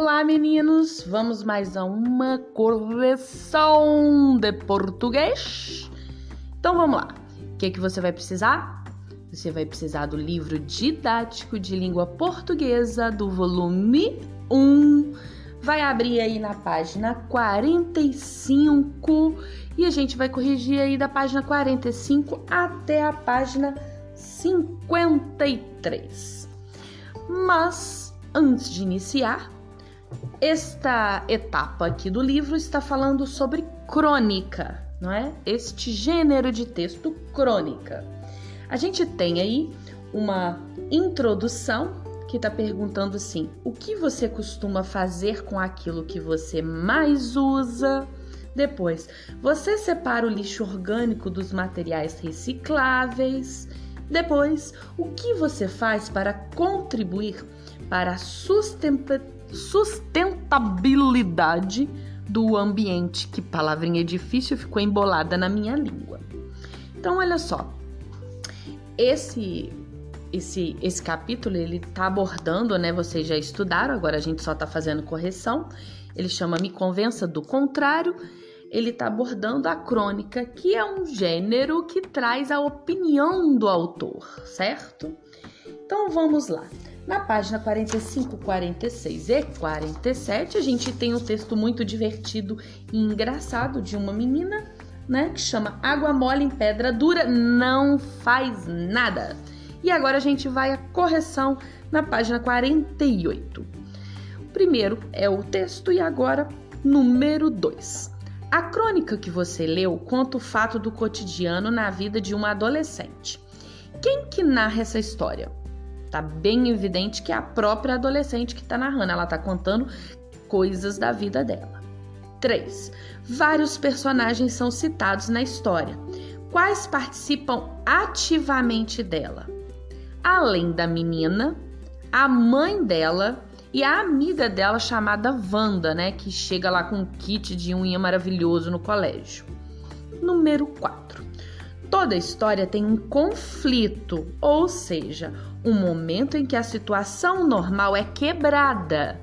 Olá, meninos! Vamos mais a uma correção de português? Então vamos lá. O que, que você vai precisar? Você vai precisar do livro didático de língua portuguesa do volume 1. Vai abrir aí na página 45 e a gente vai corrigir aí da página 45 até a página 53. Mas antes de iniciar, esta etapa aqui do livro está falando sobre crônica, não é? Este gênero de texto crônica. A gente tem aí uma introdução que está perguntando assim: o que você costuma fazer com aquilo que você mais usa? Depois, você separa o lixo orgânico dos materiais recicláveis? Depois, o que você faz para contribuir para a sustentabilidade do ambiente? Que palavrinha difícil ficou embolada na minha língua. Então, olha só. Esse esse, esse capítulo ele tá abordando, né? Vocês já estudaram, agora a gente só tá fazendo correção. Ele chama Me Convença do Contrário ele está abordando a crônica, que é um gênero que traz a opinião do autor, certo? Então vamos lá. Na página 45, 46 e 47, a gente tem um texto muito divertido e engraçado de uma menina, né, que chama Água mole em pedra dura não faz nada. E agora a gente vai à correção na página 48. O primeiro é o texto e agora número 2. A crônica que você leu conta o fato do cotidiano na vida de uma adolescente. Quem que narra essa história? Tá bem evidente que é a própria adolescente que está narrando, ela está contando coisas da vida dela. 3. Vários personagens são citados na história. Quais participam ativamente dela? Além da menina, a mãe dela e a amiga dela chamada Wanda, né, que chega lá com um kit de unha maravilhoso no colégio. Número 4. Toda história tem um conflito, ou seja, um momento em que a situação normal é quebrada.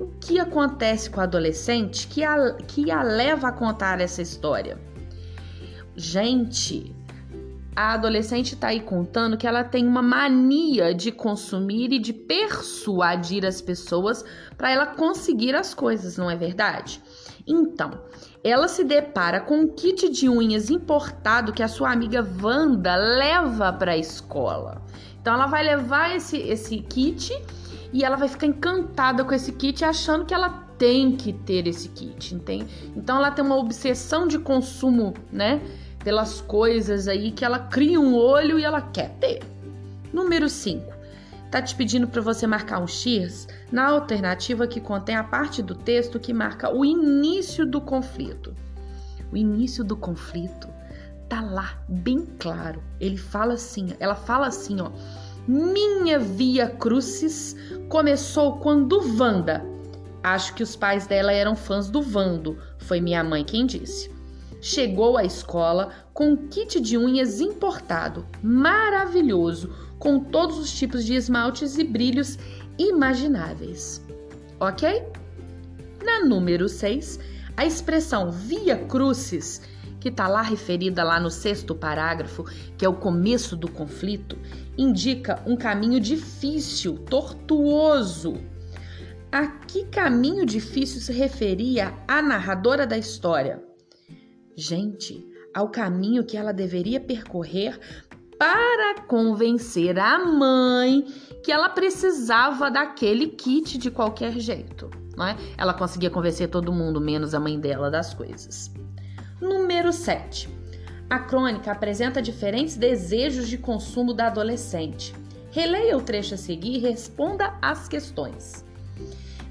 O que acontece com a adolescente que a, que a leva a contar essa história? Gente, a adolescente está aí contando que ela tem uma mania de consumir e de persuadir as pessoas para ela conseguir as coisas, não é verdade? Então, ela se depara com um kit de unhas importado que a sua amiga Wanda leva para a escola. Então, ela vai levar esse, esse kit e ela vai ficar encantada com esse kit, achando que ela tem que ter esse kit, entende? Então, ela tem uma obsessão de consumo, né? pelas coisas aí que ela cria um olho e ela quer ter. Número 5. Tá te pedindo para você marcar um X na alternativa que contém a parte do texto que marca o início do conflito. O início do conflito tá lá bem claro. Ele fala assim, ela fala assim, ó: "Minha via crucis começou quando Wanda Acho que os pais dela eram fãs do Vando, foi minha mãe quem disse chegou à escola com um kit de unhas importado, maravilhoso, com todos os tipos de esmaltes e brilhos imagináveis. Ok? Na número 6, a expressão via crucis, que está lá referida lá no sexto parágrafo, que é o começo do conflito, indica um caminho difícil, tortuoso. A que caminho difícil se referia a narradora da história? gente, ao caminho que ela deveria percorrer para convencer a mãe que ela precisava daquele kit de qualquer jeito. Não é? Ela conseguia convencer todo mundo, menos a mãe dela, das coisas. Número 7. A crônica apresenta diferentes desejos de consumo da adolescente. Releia o trecho a seguir e responda às questões.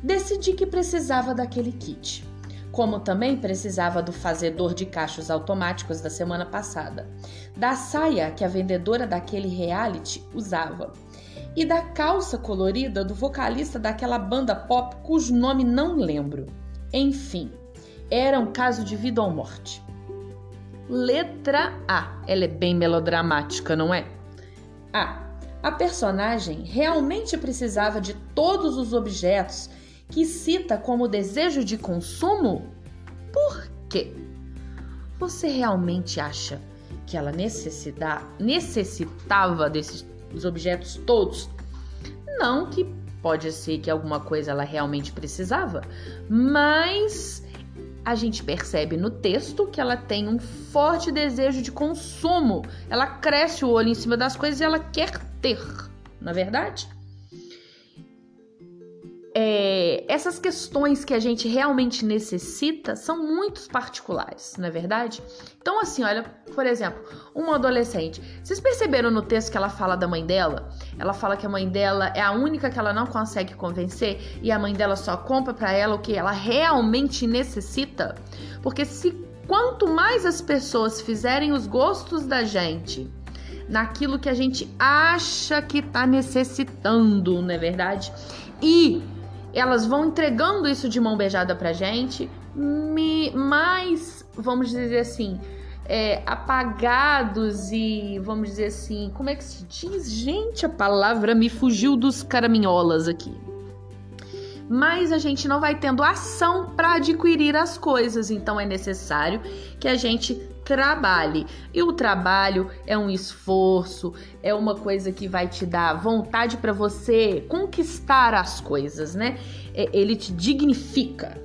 Decidi que precisava daquele kit como também precisava do fazedor de cachos automáticos da semana passada, da saia que a vendedora daquele reality usava e da calça colorida do vocalista daquela banda pop cujo nome não lembro. Enfim, era um caso de vida ou morte. Letra A. Ela é bem melodramática, não é? A. A personagem realmente precisava de todos os objetos que cita como desejo de consumo? Por quê? Você realmente acha que ela necessitava desses objetos todos? Não que pode ser que alguma coisa ela realmente precisava, mas a gente percebe no texto que ela tem um forte desejo de consumo. Ela cresce o olho em cima das coisas e ela quer ter, na é verdade? É, essas questões que a gente realmente necessita são muito particulares, não é verdade? Então, assim, olha, por exemplo, uma adolescente. Vocês perceberam no texto que ela fala da mãe dela? Ela fala que a mãe dela é a única que ela não consegue convencer e a mãe dela só compra para ela o que ela realmente necessita? Porque se quanto mais as pessoas fizerem os gostos da gente naquilo que a gente acha que tá necessitando, não é verdade? E elas vão entregando isso de mão beijada pra gente, mais, vamos dizer assim, é, apagados e, vamos dizer assim, como é que se diz? Gente, a palavra me fugiu dos caraminholas aqui. Mas a gente não vai tendo ação para adquirir as coisas, então é necessário que a gente trabalhe. E o trabalho é um esforço, é uma coisa que vai te dar vontade para você conquistar as coisas, né? É, ele te dignifica.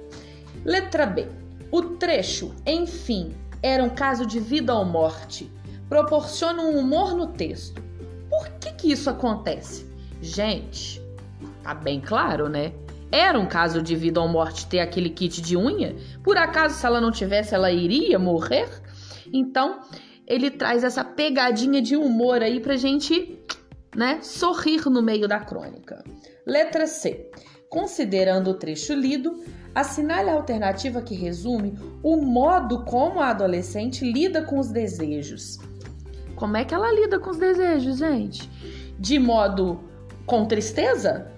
Letra B. O trecho, enfim, era um caso de vida ou morte. Proporciona um humor no texto. Por que que isso acontece? Gente, tá bem claro, né? Era um caso de vida ou morte ter aquele kit de unha? Por acaso, se ela não tivesse, ela iria morrer? Então, ele traz essa pegadinha de humor aí pra gente, né, sorrir no meio da crônica. Letra C. Considerando o trecho lido, assinale a alternativa que resume o modo como a adolescente lida com os desejos. Como é que ela lida com os desejos, gente? De modo com tristeza?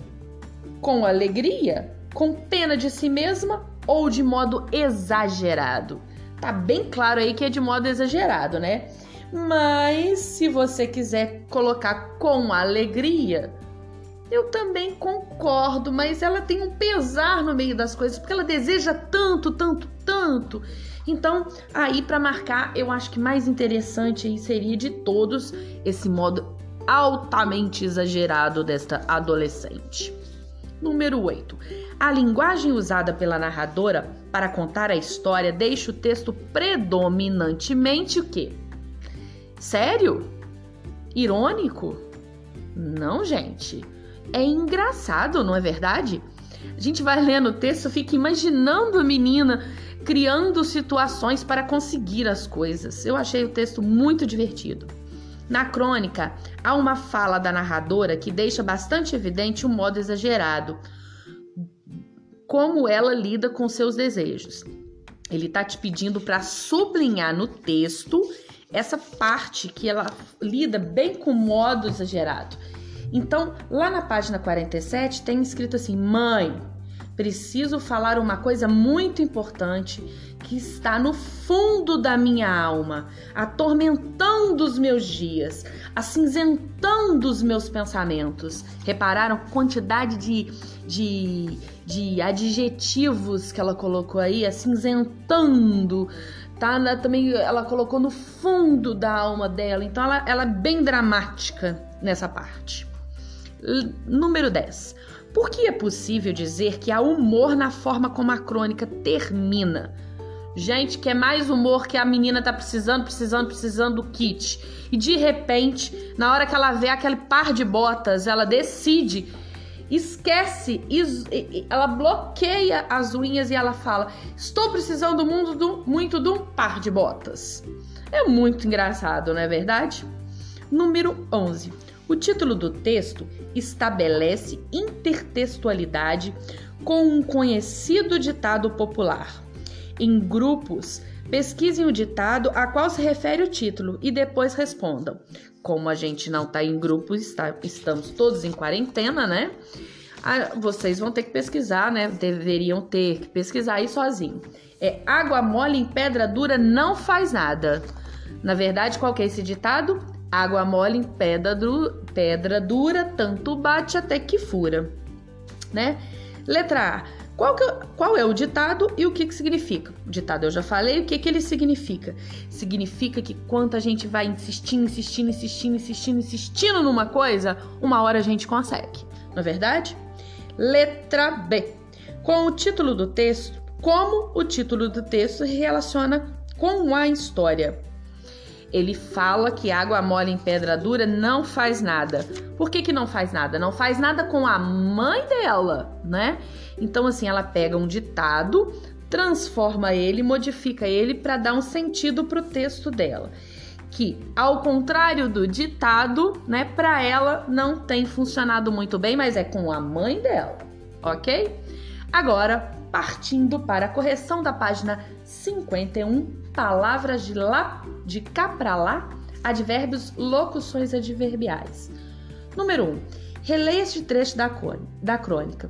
Com alegria? Com pena de si mesma ou de modo exagerado? Tá bem claro aí que é de modo exagerado, né? Mas se você quiser colocar com alegria, eu também concordo, mas ela tem um pesar no meio das coisas, porque ela deseja tanto, tanto, tanto. Então, aí para marcar, eu acho que mais interessante aí seria de todos esse modo altamente exagerado desta adolescente. Número 8. A linguagem usada pela narradora para contar a história deixa o texto predominantemente o quê? Sério? Irônico? Não, gente. É engraçado, não é verdade? A gente vai lendo o texto, fica imaginando a menina criando situações para conseguir as coisas. Eu achei o texto muito divertido. Na crônica, há uma fala da narradora que deixa bastante evidente o um modo exagerado, como ela lida com seus desejos. Ele está te pedindo para sublinhar no texto essa parte que ela lida bem com modo exagerado. Então, lá na página 47 tem escrito assim: Mãe, preciso falar uma coisa muito importante que está no fundo da minha alma, atormentando os meus dias, acinzentando os meus pensamentos. Repararam a quantidade de, de, de adjetivos que ela colocou aí? Acinzentando. Tá? Também ela colocou no fundo da alma dela. Então ela, ela é bem dramática nessa parte. Número 10. Por que é possível dizer que há humor na forma como a crônica termina? Gente, que é mais humor que a menina tá precisando, precisando, precisando do kit. E de repente, na hora que ela vê aquele par de botas, ela decide, esquece, ela bloqueia as unhas e ela fala: Estou precisando muito de um par de botas. É muito engraçado, não é verdade? Número 11. O título do texto estabelece intertextualidade com um conhecido ditado popular. Em grupos, pesquisem o ditado a qual se refere o título e depois respondam. Como a gente não está em grupo, está, estamos todos em quarentena, né? Ah, vocês vão ter que pesquisar, né? Deveriam ter que pesquisar aí sozinho. É água mole em pedra dura não faz nada. Na verdade, qual que é esse ditado? Água mole em pedra, pedra dura, tanto bate até que fura, né? Letra A. Qual, que, qual é o ditado e o que, que significa? O ditado eu já falei, o que, que ele significa? Significa que quando a gente vai insistindo, insistindo, insistindo, insistindo, insistindo numa coisa, uma hora a gente consegue. Não é verdade? Letra B. Com o título do texto, como o título do texto relaciona com a história? Ele fala que água mole em pedra dura não faz nada. Por que, que não faz nada? Não faz nada com a mãe dela, né? Então, assim, ela pega um ditado, transforma ele, modifica ele para dar um sentido para o texto dela. Que, ao contrário do ditado, né, para ela não tem funcionado muito bem, mas é com a mãe dela, ok? Agora, partindo para a correção da página 51, palavras de lá de cá para lá, advérbios, locuções adverbiais. Número 1. Um, releia este trecho da, da crônica.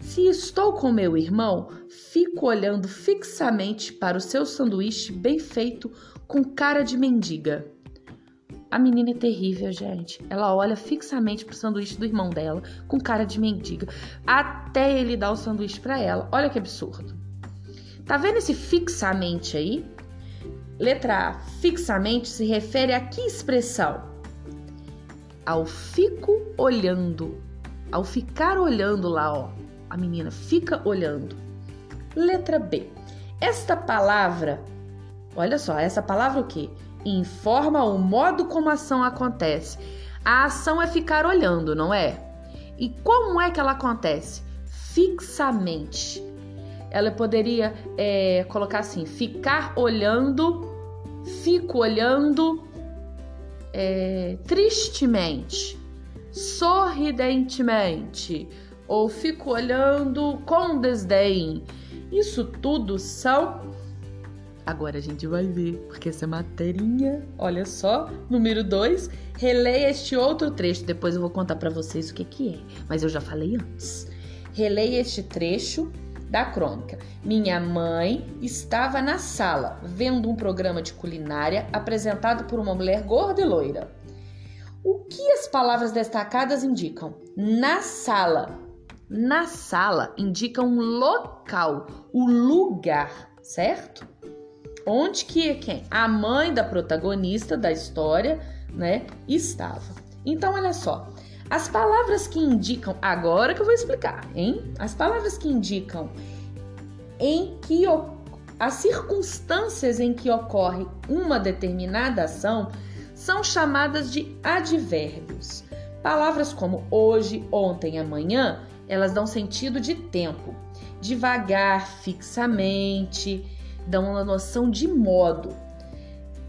Se estou com meu irmão, fico olhando fixamente para o seu sanduíche bem feito com cara de mendiga. A menina é terrível, gente. Ela olha fixamente pro sanduíche do irmão dela com cara de mendiga, até ele dar o sanduíche para ela. Olha que absurdo. Tá vendo esse fixamente aí? Letra A. Fixamente se refere a que expressão? Ao fico olhando. Ao ficar olhando lá, ó. A menina fica olhando. Letra B. Esta palavra, olha só, essa palavra o quê? Informa o modo como a ação acontece. A ação é ficar olhando, não é? E como é que ela acontece? Fixamente ela poderia é, colocar assim: ficar olhando, fico olhando é, tristemente, sorridentemente, ou fico olhando com desdém. Isso tudo são. Agora a gente vai ver, porque essa materinha, olha só, número 2, releia este outro trecho, depois eu vou contar para vocês o que que é, mas eu já falei antes. Releia este trecho da crônica. Minha mãe estava na sala vendo um programa de culinária apresentado por uma mulher gorda e loira. O que as palavras destacadas indicam? Na sala. Na sala indica um local, o lugar, certo? Onde que quem? A mãe da protagonista da história, né, estava. Então olha só, as palavras que indicam, agora que eu vou explicar, hein? As palavras que indicam em que as circunstâncias em que ocorre uma determinada ação são chamadas de advérbios. Palavras como hoje, ontem, amanhã, elas dão sentido de tempo. Devagar, fixamente, dão uma noção de modo.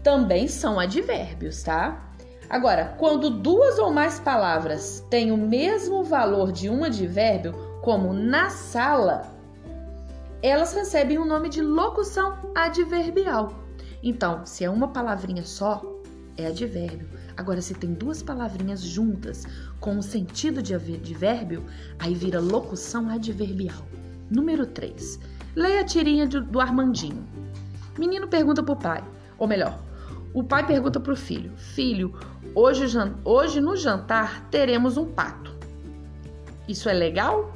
Também são advérbios, tá? Agora, quando duas ou mais palavras têm o mesmo valor de um advérbio, como na sala, elas recebem o nome de locução adverbial. Então, se é uma palavrinha só, é advérbio. Agora, se tem duas palavrinhas juntas com o sentido de advérbio, aí vira locução adverbial. Número 3. Leia a tirinha do Armandinho. Menino pergunta pro pai, ou melhor, o pai pergunta pro filho: Filho, Hoje, hoje no jantar teremos um pato. Isso é legal?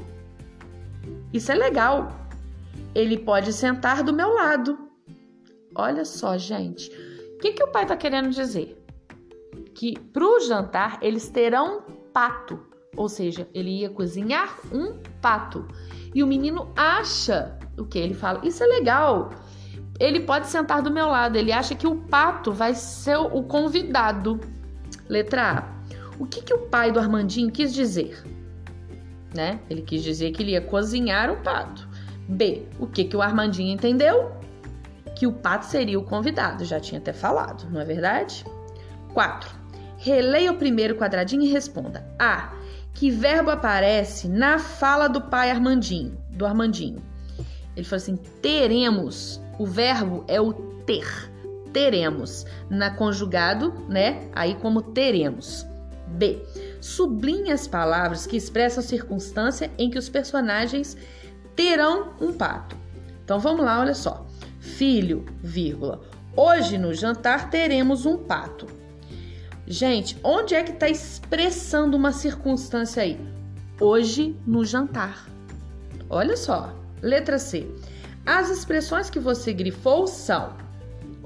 Isso é legal. Ele pode sentar do meu lado. Olha só, gente. O que, que o pai está querendo dizer? Que para o jantar eles terão um pato. Ou seja, ele ia cozinhar um pato. E o menino acha o que? Ele fala: Isso é legal. Ele pode sentar do meu lado. Ele acha que o pato vai ser o convidado. Letra A. O que, que o pai do Armandinho quis dizer? Né? Ele quis dizer que ele ia cozinhar o pato. B. O que, que o Armandinho entendeu? Que o pato seria o convidado, já tinha até falado, não é verdade? 4. Releia o primeiro quadradinho e responda. A. Que verbo aparece na fala do pai Armandinho, do Armandinho? Ele falou assim: teremos. O verbo é o ter teremos. Na conjugado, né? Aí como teremos. B. Sublinhe as palavras que expressam a circunstância em que os personagens terão um pato. Então vamos lá, olha só. Filho, vírgula. Hoje no jantar teremos um pato. Gente, onde é que está expressando uma circunstância aí? Hoje no jantar. Olha só, Letra C. As expressões que você grifou são: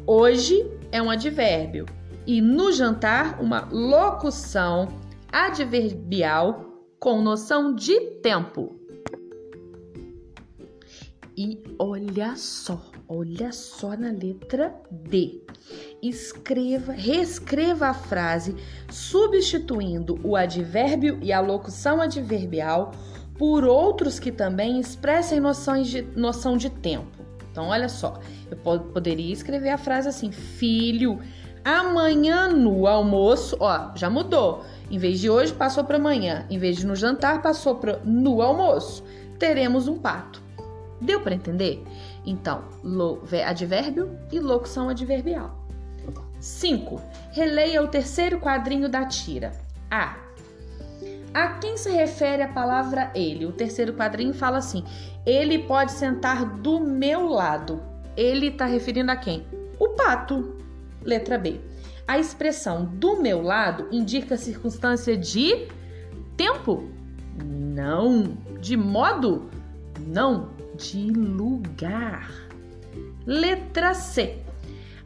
hoje é um advérbio e no jantar uma locução adverbial com noção de tempo. E olha só, olha só na letra D. Escreva, reescreva a frase substituindo o advérbio e a locução adverbial por outros que também expressem noções de, noção de tempo. Então, olha só, eu poderia escrever a frase assim: Filho, amanhã no almoço, ó, já mudou. Em vez de hoje, passou para amanhã. Em vez de no jantar, passou para no almoço. Teremos um pato. Deu para entender? Então, advérbio e locução adverbial. 5. Releia o terceiro quadrinho da tira. A. A quem se refere a palavra ele? O terceiro quadrinho fala assim: ele pode sentar do meu lado. Ele está referindo a quem? O pato. Letra B. A expressão do meu lado indica circunstância de tempo? Não. De modo? Não de lugar. Letra C.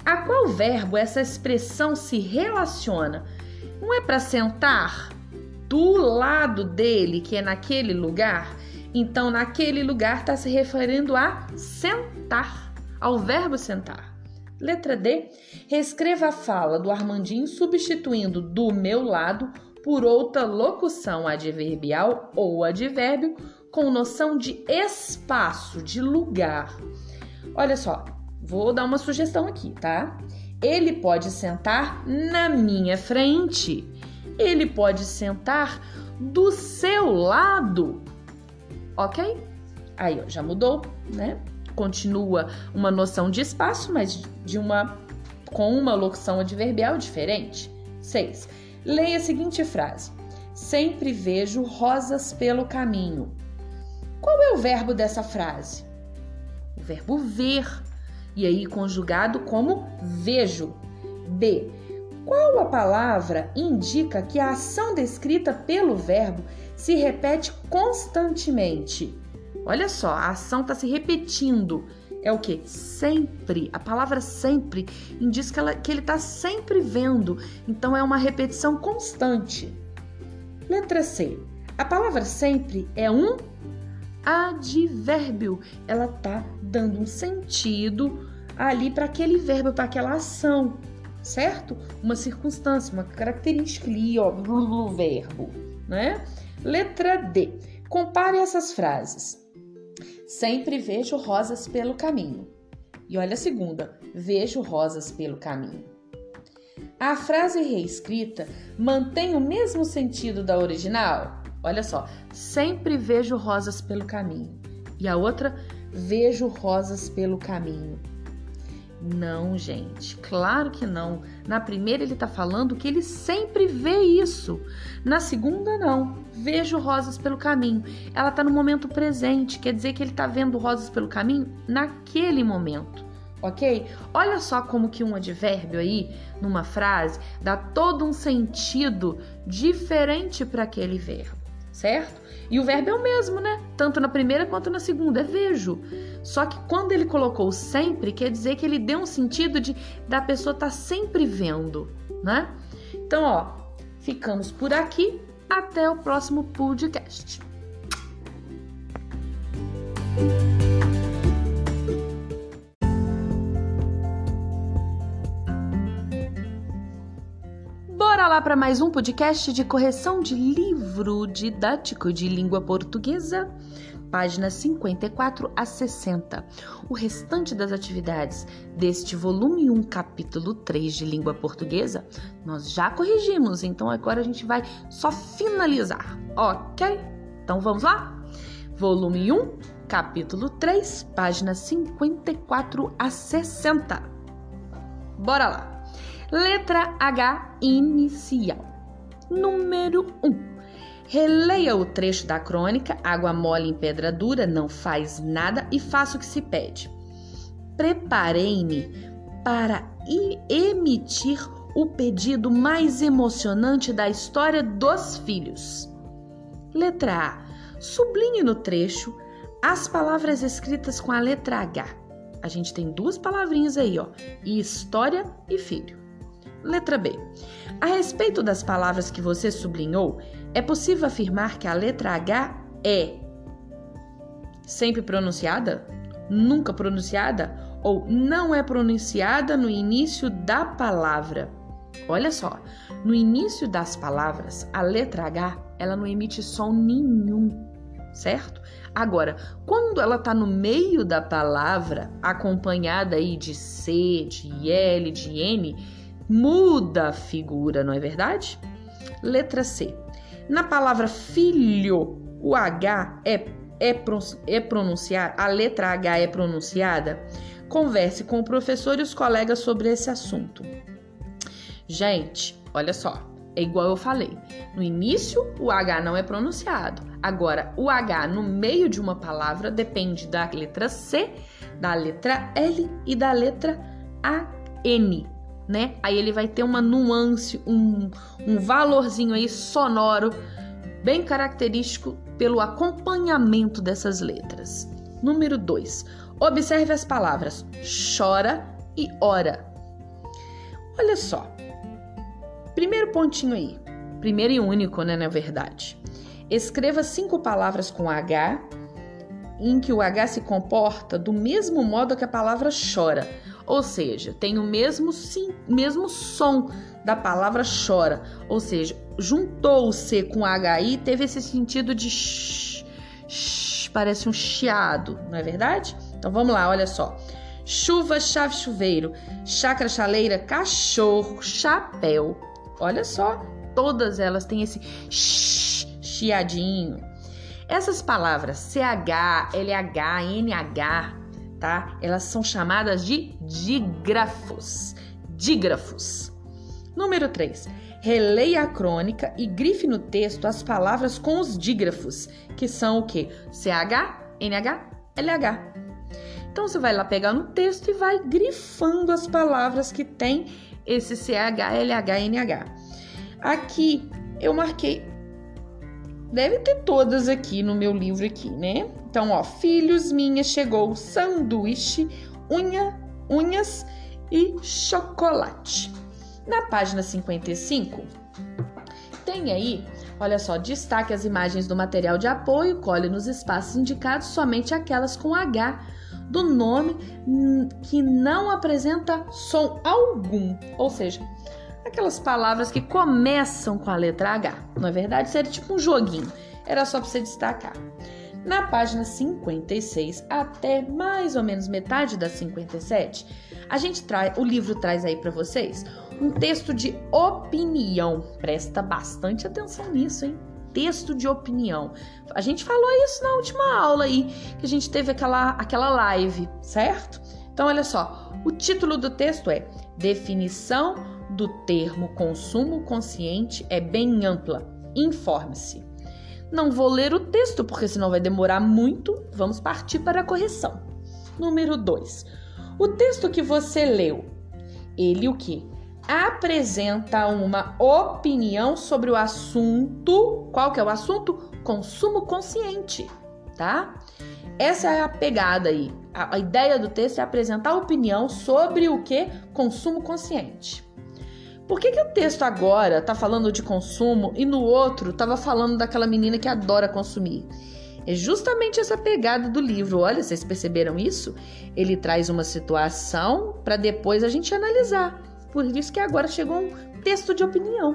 A qual verbo essa expressão se relaciona? Não é para sentar do lado dele, que é naquele lugar? Então, naquele lugar está se referindo a sentar, ao verbo sentar. Letra D. Reescreva a fala do Armandinho substituindo do meu lado por outra locução adverbial ou advérbio com noção de espaço, de lugar. Olha só, vou dar uma sugestão aqui, tá? Ele pode sentar na minha frente. Ele pode sentar do seu lado. Ok? Aí, ó, já mudou, né? Continua uma noção de espaço, mas de uma com uma locução adverbial diferente. 6. Leia a seguinte frase: Sempre vejo rosas pelo caminho. Qual é o verbo dessa frase? O verbo ver, e aí conjugado como vejo. B. Qual a palavra indica que a ação descrita pelo verbo se repete constantemente? Olha só, a ação está se repetindo. É o que? Sempre. A palavra sempre indica que, ela, que ele está sempre vendo. Então é uma repetição constante. Letra C. A palavra sempre é um advérbio. Ela tá dando um sentido ali para aquele verbo, para aquela ação, certo? Uma circunstância, uma característica ali, ó, do verbo, né? Letra D. Compare essas frases. Sempre vejo rosas pelo caminho. E olha a segunda. Vejo rosas pelo caminho. A frase reescrita mantém o mesmo sentido da original? Olha só, sempre vejo rosas pelo caminho. E a outra, vejo rosas pelo caminho. Não, gente, claro que não. Na primeira ele está falando que ele sempre vê isso. Na segunda, não. Vejo rosas pelo caminho. Ela está no momento presente, quer dizer que ele está vendo rosas pelo caminho naquele momento, ok? Olha só como que um advérbio aí, numa frase, dá todo um sentido diferente para aquele verbo certo? E o verbo é o mesmo, né? Tanto na primeira quanto na segunda, é vejo. Só que quando ele colocou sempre, quer dizer que ele deu um sentido de da pessoa estar tá sempre vendo, né? Então, ó, ficamos por aqui. Até o próximo podcast. Lá para mais um podcast de correção de livro didático de língua portuguesa, páginas 54 a 60. O restante das atividades deste volume 1, capítulo 3 de língua portuguesa, nós já corrigimos, então agora a gente vai só finalizar, ok? Então vamos lá? Volume 1, capítulo 3, páginas 54 a 60. Bora lá! Letra H inicial. Número 1. Releia o trecho da crônica Água mole em pedra dura, não faz nada e faça o que se pede. Preparei-me para emitir o pedido mais emocionante da história dos filhos. Letra A. Sublinhe no trecho As palavras escritas com a letra H. A gente tem duas palavrinhas aí, ó: história e filho. Letra B. A respeito das palavras que você sublinhou, é possível afirmar que a letra H é sempre pronunciada, nunca pronunciada ou não é pronunciada no início da palavra. Olha só, no início das palavras, a letra H, ela não emite som nenhum, certo? Agora, quando ela está no meio da palavra, acompanhada aí de C, de L, de N, muda a figura, não é verdade? Letra C. Na palavra filho, o H é, é, é pronunciado, a letra H é pronunciada. Converse com o professor e os colegas sobre esse assunto. Gente, olha só, é igual eu falei. No início, o H não é pronunciado. Agora, o H no meio de uma palavra depende da letra C, da letra L e da letra A, N, né? Aí ele vai ter uma nuance, um, um valorzinho aí sonoro bem característico pelo acompanhamento dessas letras. Número 2. Observe as palavras chora e ora. Olha só. Primeiro pontinho aí. Primeiro e único, né, na verdade. Escreva cinco palavras com H em que o H se comporta do mesmo modo que a palavra chora. Ou seja, tem o mesmo, sim, mesmo som da palavra chora. Ou seja, juntou o C com H e teve esse sentido de sh, sh, parece um chiado, não é verdade? Então vamos lá, olha só. Chuva, chave, chuveiro, chácara, chaleira, cachorro, chapéu. Olha só, todas elas têm esse sh, chiadinho. Essas palavras CH, LH, NH, tá? Elas são chamadas de dígrafos. Dígrafos. Número 3. Releia a crônica e grife no texto as palavras com os dígrafos, que são o que? CH, NH, LH. Então você vai lá pegar no texto e vai grifando as palavras que tem esse CH, LH, NH. Aqui eu marquei Deve ter todas aqui no meu livro aqui, né? Então, ó, filhos minha chegou sanduíche, unha, unhas e chocolate. Na página 55, tem aí, olha só, destaque as imagens do material de apoio, colhe nos espaços indicados somente aquelas com H do nome que não apresenta som algum, ou seja, aquelas palavras que começam com a letra H. Não é verdade? Isso era tipo um joguinho. Era só para você destacar. Na página 56 até mais ou menos metade da 57, a gente traz, o livro traz aí para vocês um texto de opinião. Presta bastante atenção nisso, hein? Texto de opinião. A gente falou isso na última aula aí, que a gente teve aquela, aquela live, certo? Então, olha só, o título do texto é Definição do termo consumo consciente é bem ampla. Informe-se. Não vou ler o texto porque senão vai demorar muito. Vamos partir para a correção. Número 2. O texto que você leu, ele o que? Apresenta uma opinião sobre o assunto. Qual que é o assunto? Consumo consciente, tá? Essa é a pegada aí. A, a ideia do texto é apresentar opinião sobre o que? Consumo consciente. Por que, que o texto agora está falando de consumo e no outro estava falando daquela menina que adora consumir? É justamente essa pegada do livro. Olha, vocês perceberam isso? Ele traz uma situação para depois a gente analisar. Por isso que agora chegou um texto de opinião.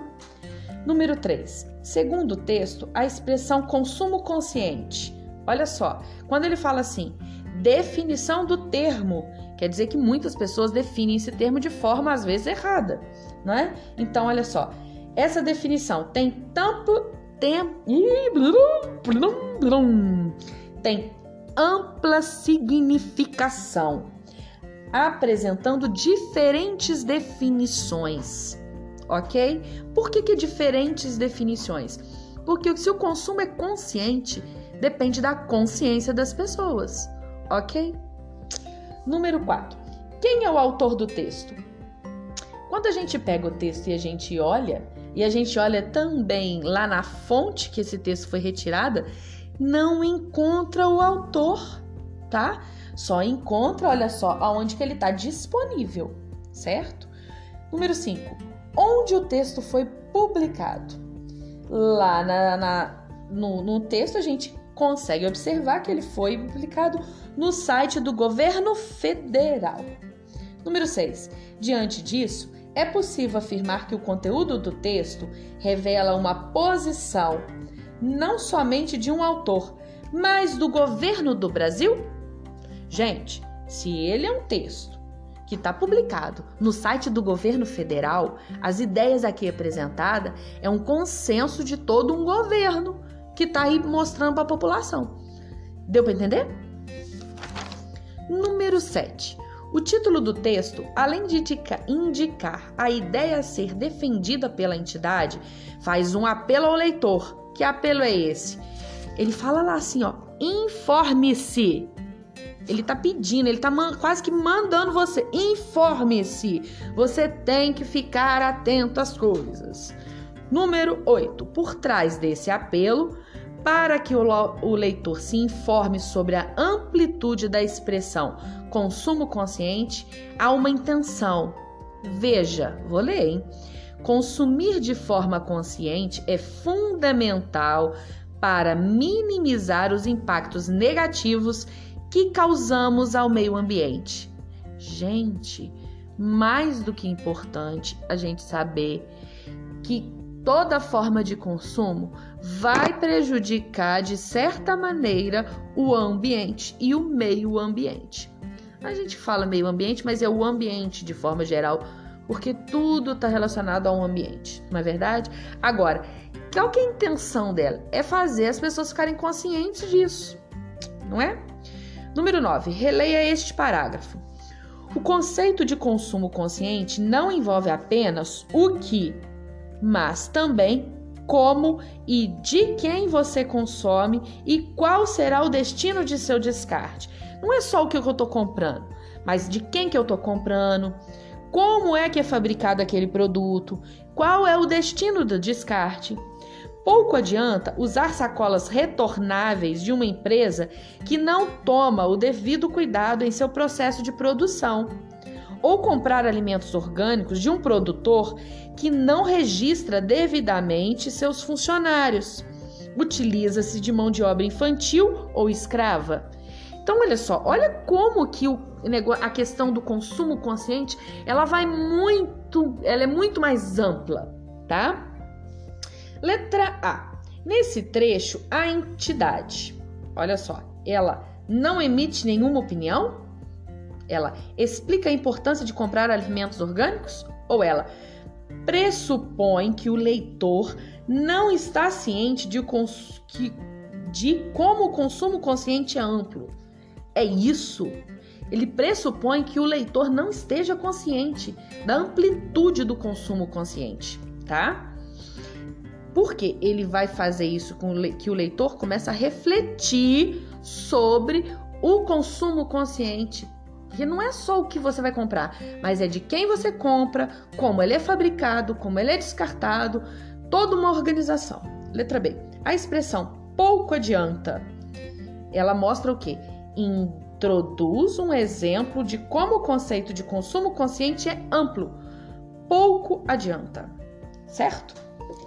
Número 3. Segundo o texto, a expressão consumo consciente. Olha só, quando ele fala assim, definição do termo, quer dizer que muitas pessoas definem esse termo de forma às vezes errada não é? Então, olha só, essa definição tem tanto tempo tem ampla significação, apresentando diferentes definições, ok? Por que, que diferentes definições? Porque se o consumo é consciente, depende da consciência das pessoas, ok? Número 4. Quem é o autor do texto? Quando a gente pega o texto e a gente olha, e a gente olha também lá na fonte que esse texto foi retirada, não encontra o autor, tá? Só encontra, olha só, aonde que ele está disponível, certo? Número 5. Onde o texto foi publicado? Lá na, na no, no texto a gente consegue observar que ele foi publicado no site do governo federal. Número 6. Diante disso, é possível afirmar que o conteúdo do texto revela uma posição não somente de um autor, mas do governo do Brasil? Gente, se ele é um texto que está publicado no site do governo federal, as ideias aqui apresentadas é um consenso de todo um governo que está aí mostrando para a população. Deu para entender? Número 7. O título do texto, além de indicar a ideia a ser defendida pela entidade, faz um apelo ao leitor. Que apelo é esse? Ele fala lá assim, ó, informe-se. Ele tá pedindo, ele tá quase que mandando você, informe-se. Você tem que ficar atento às coisas. Número 8. Por trás desse apelo, para que o leitor se informe sobre a amplitude da expressão consumo consciente, há uma intenção. Veja, vou ler, hein? Consumir de forma consciente é fundamental para minimizar os impactos negativos que causamos ao meio ambiente. Gente, mais do que importante a gente saber que toda forma de consumo vai prejudicar de certa maneira o ambiente e o meio ambiente. A gente fala meio ambiente, mas é o ambiente de forma geral, porque tudo está relacionado ao ambiente, não é verdade? Agora, qual que é a intenção dela? É fazer as pessoas ficarem conscientes disso, não é? Número 9. Releia este parágrafo. O conceito de consumo consciente não envolve apenas o que, mas também como e de quem você consome e qual será o destino de seu descarte. Não é só o que eu estou comprando, mas de quem que eu estou comprando, como é que é fabricado aquele produto, qual é o destino do descarte. Pouco adianta usar sacolas retornáveis de uma empresa que não toma o devido cuidado em seu processo de produção, ou comprar alimentos orgânicos de um produtor que não registra devidamente seus funcionários. Utiliza-se de mão de obra infantil ou escrava. Então, olha só, olha como que o, a questão do consumo consciente, ela vai muito, ela é muito mais ampla, tá? Letra A. Nesse trecho, a entidade, olha só, ela não emite nenhuma opinião? Ela explica a importância de comprar alimentos orgânicos? Ou ela pressupõe que o leitor não está ciente de, que, de como o consumo consciente é amplo? É isso. Ele pressupõe que o leitor não esteja consciente da amplitude do consumo consciente, tá? Porque ele vai fazer isso com que o leitor começa a refletir sobre o consumo consciente. Que não é só o que você vai comprar, mas é de quem você compra, como ele é fabricado, como ele é descartado, toda uma organização. Letra B. A expressão pouco adianta. Ela mostra o que? Introduz um exemplo de como o conceito de consumo consciente é amplo. Pouco adianta. Certo?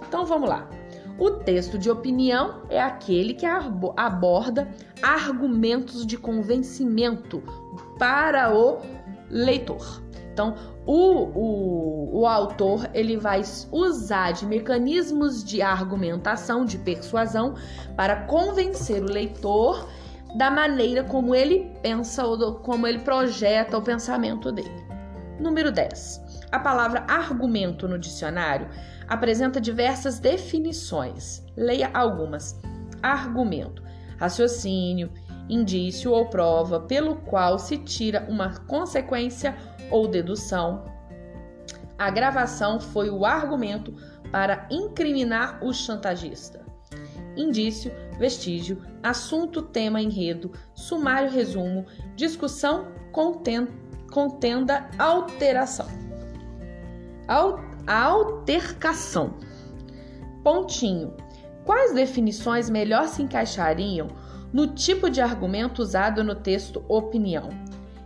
Então vamos lá. O texto de opinião é aquele que aborda argumentos de convencimento para o leitor. Então, o, o, o, autor ele vai usar de mecanismos de argumentação, de persuasão, para convencer o leitor da maneira como ele pensa ou como ele projeta o pensamento dele. Número 10. A palavra argumento no dicionário apresenta diversas definições. Leia algumas. Argumento: raciocínio, indício ou prova pelo qual se tira uma consequência ou dedução. A gravação foi o argumento para incriminar o chantagista. Indício, vestígio, assunto, tema, enredo, sumário, resumo, discussão, contenda, alteração. Al altercação. Pontinho quais definições melhor se encaixariam no tipo de argumento usado no texto opinião?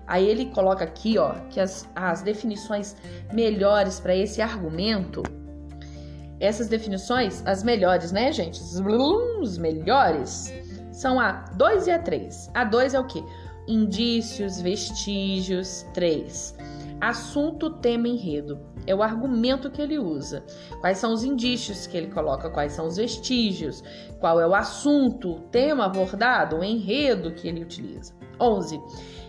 Aí ele coloca aqui, ó, que as, as definições melhores para esse argumento, essas definições, as melhores, né, gente? Os melhores são a 2 e a 3. A 2 é o quê? Indícios, vestígios, 3. Assunto, tema, enredo. É o argumento que ele usa. Quais são os indícios que ele coloca? Quais são os vestígios? Qual é o assunto, o tema abordado, o enredo que ele utiliza? 11.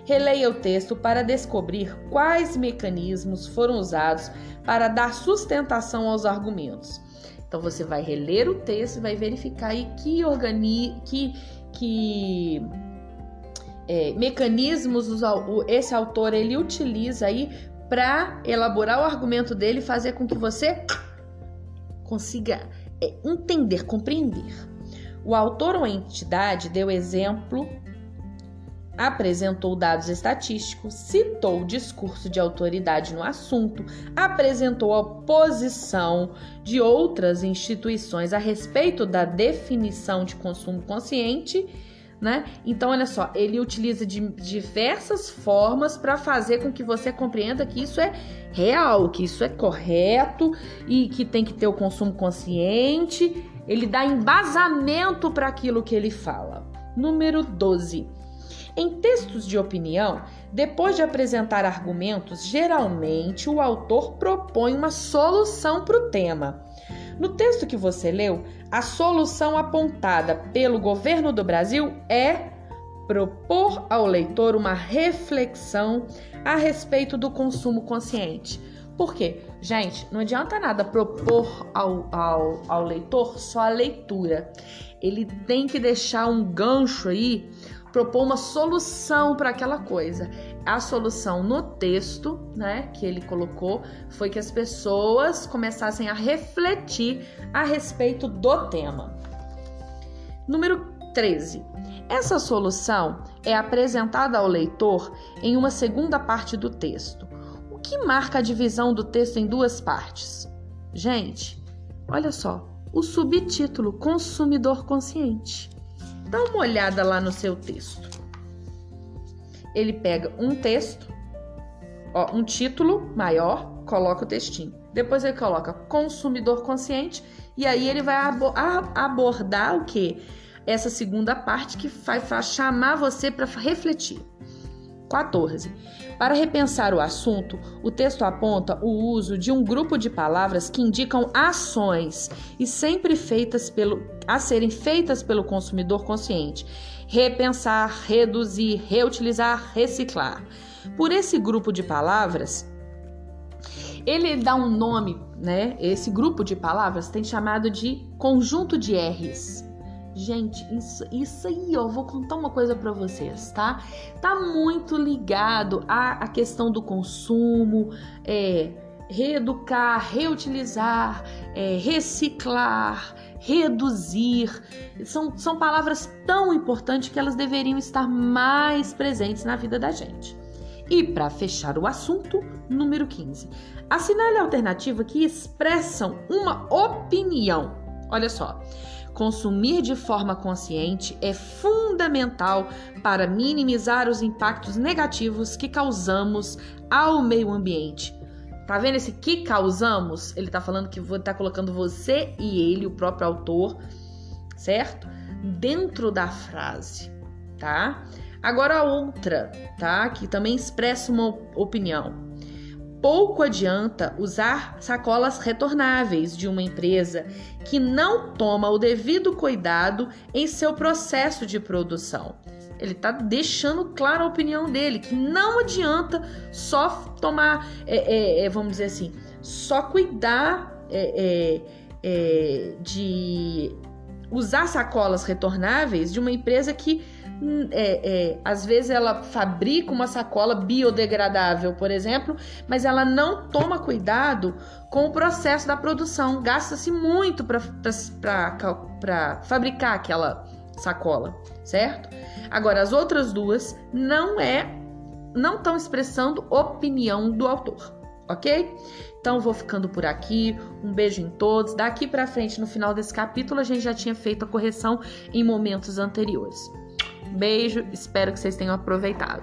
Releia o texto para descobrir quais mecanismos foram usados para dar sustentação aos argumentos. Então você vai reler o texto e vai verificar aí que, organi que, que é, mecanismos esse autor ele utiliza aí para elaborar o argumento dele fazer com que você consiga é, entender, compreender. O autor ou entidade deu exemplo apresentou dados estatísticos, citou o discurso de autoridade no assunto, apresentou a posição de outras instituições a respeito da definição de consumo consciente. Né? Então, olha só, ele utiliza de diversas formas para fazer com que você compreenda que isso é real, que isso é correto e que tem que ter o consumo consciente. Ele dá embasamento para aquilo que ele fala. Número 12. Em textos de opinião, depois de apresentar argumentos, geralmente o autor propõe uma solução para o tema. No texto que você leu, a solução apontada pelo governo do Brasil é propor ao leitor uma reflexão a respeito do consumo consciente. Por quê? Gente, não adianta nada propor ao, ao, ao leitor só a leitura. Ele tem que deixar um gancho aí propor uma solução para aquela coisa. A solução no texto, né, que ele colocou, foi que as pessoas começassem a refletir a respeito do tema. Número 13. Essa solução é apresentada ao leitor em uma segunda parte do texto. O que marca a divisão do texto em duas partes? Gente, olha só, o subtítulo Consumidor Consciente. Dá uma olhada lá no seu texto. Ele pega um texto, ó, um título maior, coloca o textinho. Depois ele coloca consumidor consciente e aí ele vai abordar o que? Essa segunda parte que vai chamar você para refletir. 14. Para repensar o assunto, o texto aponta o uso de um grupo de palavras que indicam ações e sempre feitas pelo a serem feitas pelo consumidor consciente. Repensar, reduzir, reutilizar, reciclar. Por esse grupo de palavras, ele dá um nome, né? Esse grupo de palavras tem chamado de conjunto de R's. Gente, isso, isso aí, ó, vou contar uma coisa para vocês, tá? Tá muito ligado à, à questão do consumo, é, reeducar, reutilizar, é, reciclar, reduzir. São, são palavras tão importantes que elas deveriam estar mais presentes na vida da gente. E para fechar o assunto, número 15. Assinale a alternativa que expressam uma opinião. Olha só consumir de forma consciente é fundamental para minimizar os impactos negativos que causamos ao meio ambiente. Tá vendo esse que causamos? Ele tá falando que tá colocando você e ele, o próprio autor, certo? Dentro da frase, tá? Agora a outra, tá? Que também expressa uma opinião pouco adianta usar sacolas retornáveis de uma empresa que não toma o devido cuidado em seu processo de produção. Ele está deixando clara a opinião dele, que não adianta só tomar, é, é, é vamos dizer assim, só cuidar é, é, é, de usar sacolas retornáveis de uma empresa que é, é, às vezes ela fabrica uma sacola biodegradável, por exemplo, mas ela não toma cuidado com o processo da produção. Gasta-se muito para fabricar aquela sacola, certo? Agora, as outras duas não é, não estão expressando opinião do autor, ok? Então vou ficando por aqui. Um beijo em todos. Daqui para frente, no final desse capítulo, a gente já tinha feito a correção em momentos anteriores. Beijo, espero que vocês tenham aproveitado.